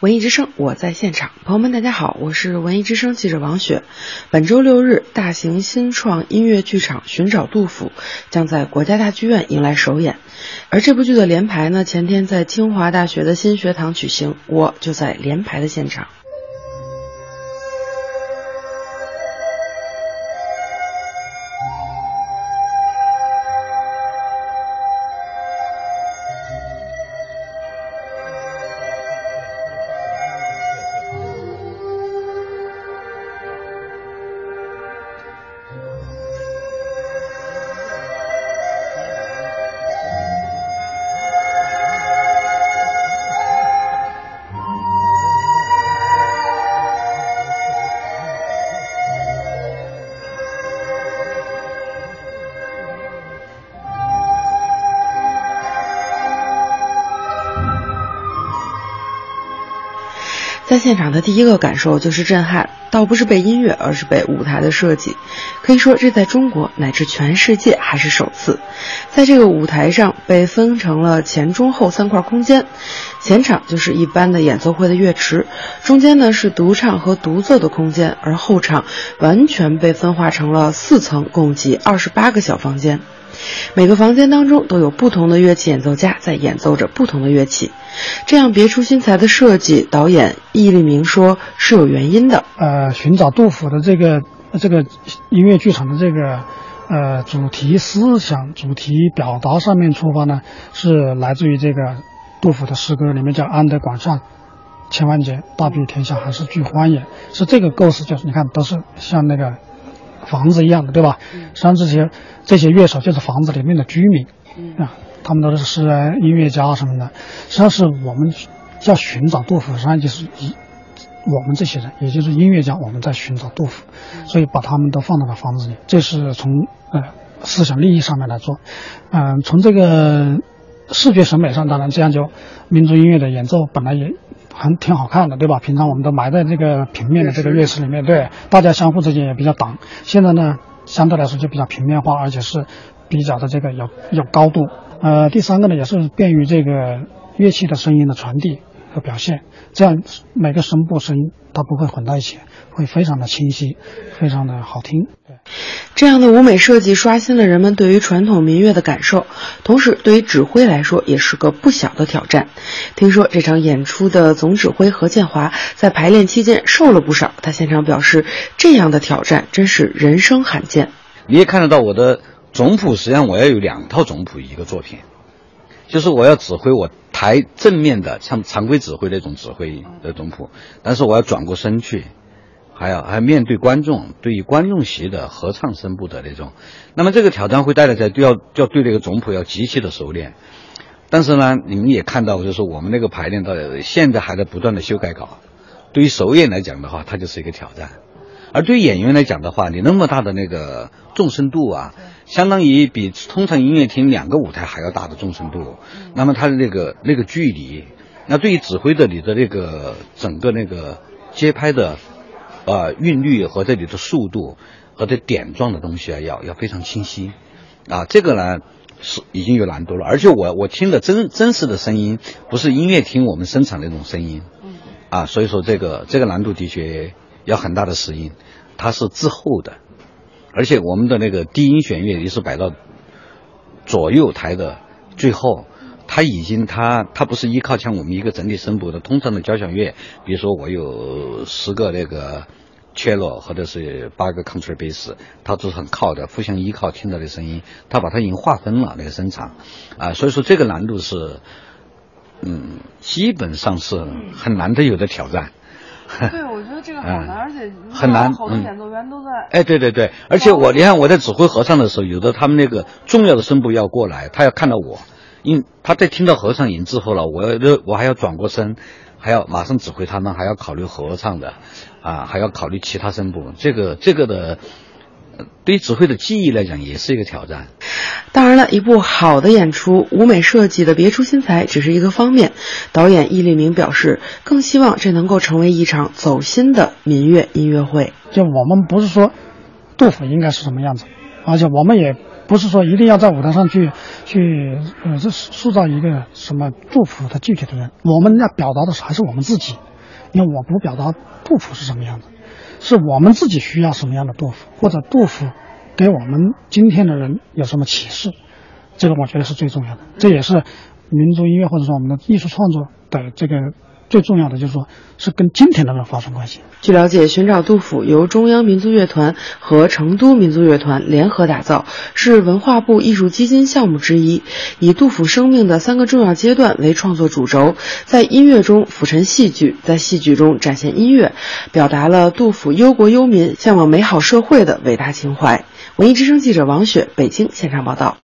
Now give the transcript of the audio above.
文艺之声，我在现场。朋友们，大家好，我是文艺之声记者王雪。本周六日，大型新创音乐剧场《寻找杜甫》将在国家大剧院迎来首演。而这部剧的联排呢，前天在清华大学的新学堂举行，我就在联排的现场。在现场的第一个感受就是震撼，倒不是被音乐，而是被舞台的设计。可以说，这在中国乃至全世界还是首次。在这个舞台上被分成了前中后三块空间，前场就是一般的演奏会的乐池，中间呢是独唱和独奏的空间，而后场完全被分化成了四层，共计二十八个小房间。每个房间当中都有不同的乐器演奏家在演奏着不同的乐器，这样别出心裁的设计，导演易立明说是有原因的。呃，寻找杜甫的这个这个音乐剧场的这个呃主题思想、主题表达上面出发呢，是来自于这个杜甫的诗歌里面叫“安得广厦千万间，大庇天下寒士俱欢颜”，是这个构思，就是你看都是像那个。房子一样的，对吧？实际上这些这些乐手就是房子里面的居民，啊，他们都是诗人、音乐家什么的。实际上是我们要寻找杜甫，实际上就是一我们这些人，也就是音乐家，我们在寻找杜甫，所以把他们都放到了房子里。这是从呃思想利益上面来做，嗯，从这个视觉审美上，当然这样就民族音乐的演奏本来也。很挺好看的，对吧？平常我们都埋在这个平面的这个乐室里面，对，大家相互之间也比较挡。现在呢，相对来说就比较平面化，而且是比较的这个有有高度。呃，第三个呢，也是便于这个乐器的声音的传递和表现，这样每个声部声音它不会混在一起，会非常的清晰，非常的好听。对。这样的舞美设计刷新了人们对于传统民乐的感受，同时对于指挥来说也是个不小的挑战。听说这场演出的总指挥何建华在排练期间瘦了不少，他现场表示，这样的挑战真是人生罕见。你也看得到我的总谱，实际上我要有两套总谱一个作品，就是我要指挥我台正面的像常规指挥那种指挥的总谱，但是我要转过身去。还要还面对观众，对于观众席的合唱声部的那种，那么这个挑战会带来在要要对这个总谱要极其的熟练。但是呢，你们也看到，就是我们那个排练到现在还在不断的修改稿。对于首演来讲的话，它就是一个挑战；而对于演员来讲的话，你那么大的那个纵深度啊，相当于比通常音乐厅两个舞台还要大的忠诚度。那么它的那个那个距离，那对于指挥的你的那个整个那个节拍的。呃，韵律和这里的速度和这点状的东西啊，要要非常清晰，啊，这个呢是已经有难度了。而且我我听的真真实的声音，不是音乐厅我们生产那种声音，啊，所以说这个这个难度的确要很大的适应，它是滞后的，而且我们的那个低音弦乐也是摆到左右台的最后。它已经，它它不是依靠像我们一个整体声部的通常的交响乐，比如说我有十个那个 cello 或者是八个 contrabass，它都是很靠的，互相依靠听到的声音，它把它已经划分了那个声场，啊，所以说这个难度是，嗯，基本上是很难得有的挑战。对，得这个很难，而且很难，好多演奏员都在。哎，对对对，而且我你看我在指挥合唱的时候，有的他们那个重要的声部要过来，他要看到我。因他在听到合唱音之后了，我要我还要转过身，还要马上指挥他们，还要考虑合唱的，啊，还要考虑其他声部，这个这个的，对于指挥的记忆来讲也是一个挑战。当然了，一部好的演出，舞美设计的别出心裁只是一个方面。导演易立明表示，更希望这能够成为一场走心的民乐音乐会。就我们不是说杜甫应该是什么样子。而且我们也不是说一定要在舞台上去去呃这塑造一个什么杜甫的具体的人，我们要表达的还是我们自己。因为我不表达杜甫是什么样的，是我们自己需要什么样的杜甫，或者杜甫给我们今天的人有什么启示，这个我觉得是最重要的。这也是民族音乐或者说我们的艺术创作的这个。最重要的就是说，是跟今天的人发生关系。据了解，寻找杜甫由中央民族乐团和成都民族乐团联合打造，是文化部艺术基金项目之一。以杜甫生命的三个重要阶段为创作主轴，在音乐中浮沉戏剧，在戏剧中展现音乐，表达了杜甫忧国忧民、向往美好社会的伟大情怀。文艺之声记者王雪，北京现场报道。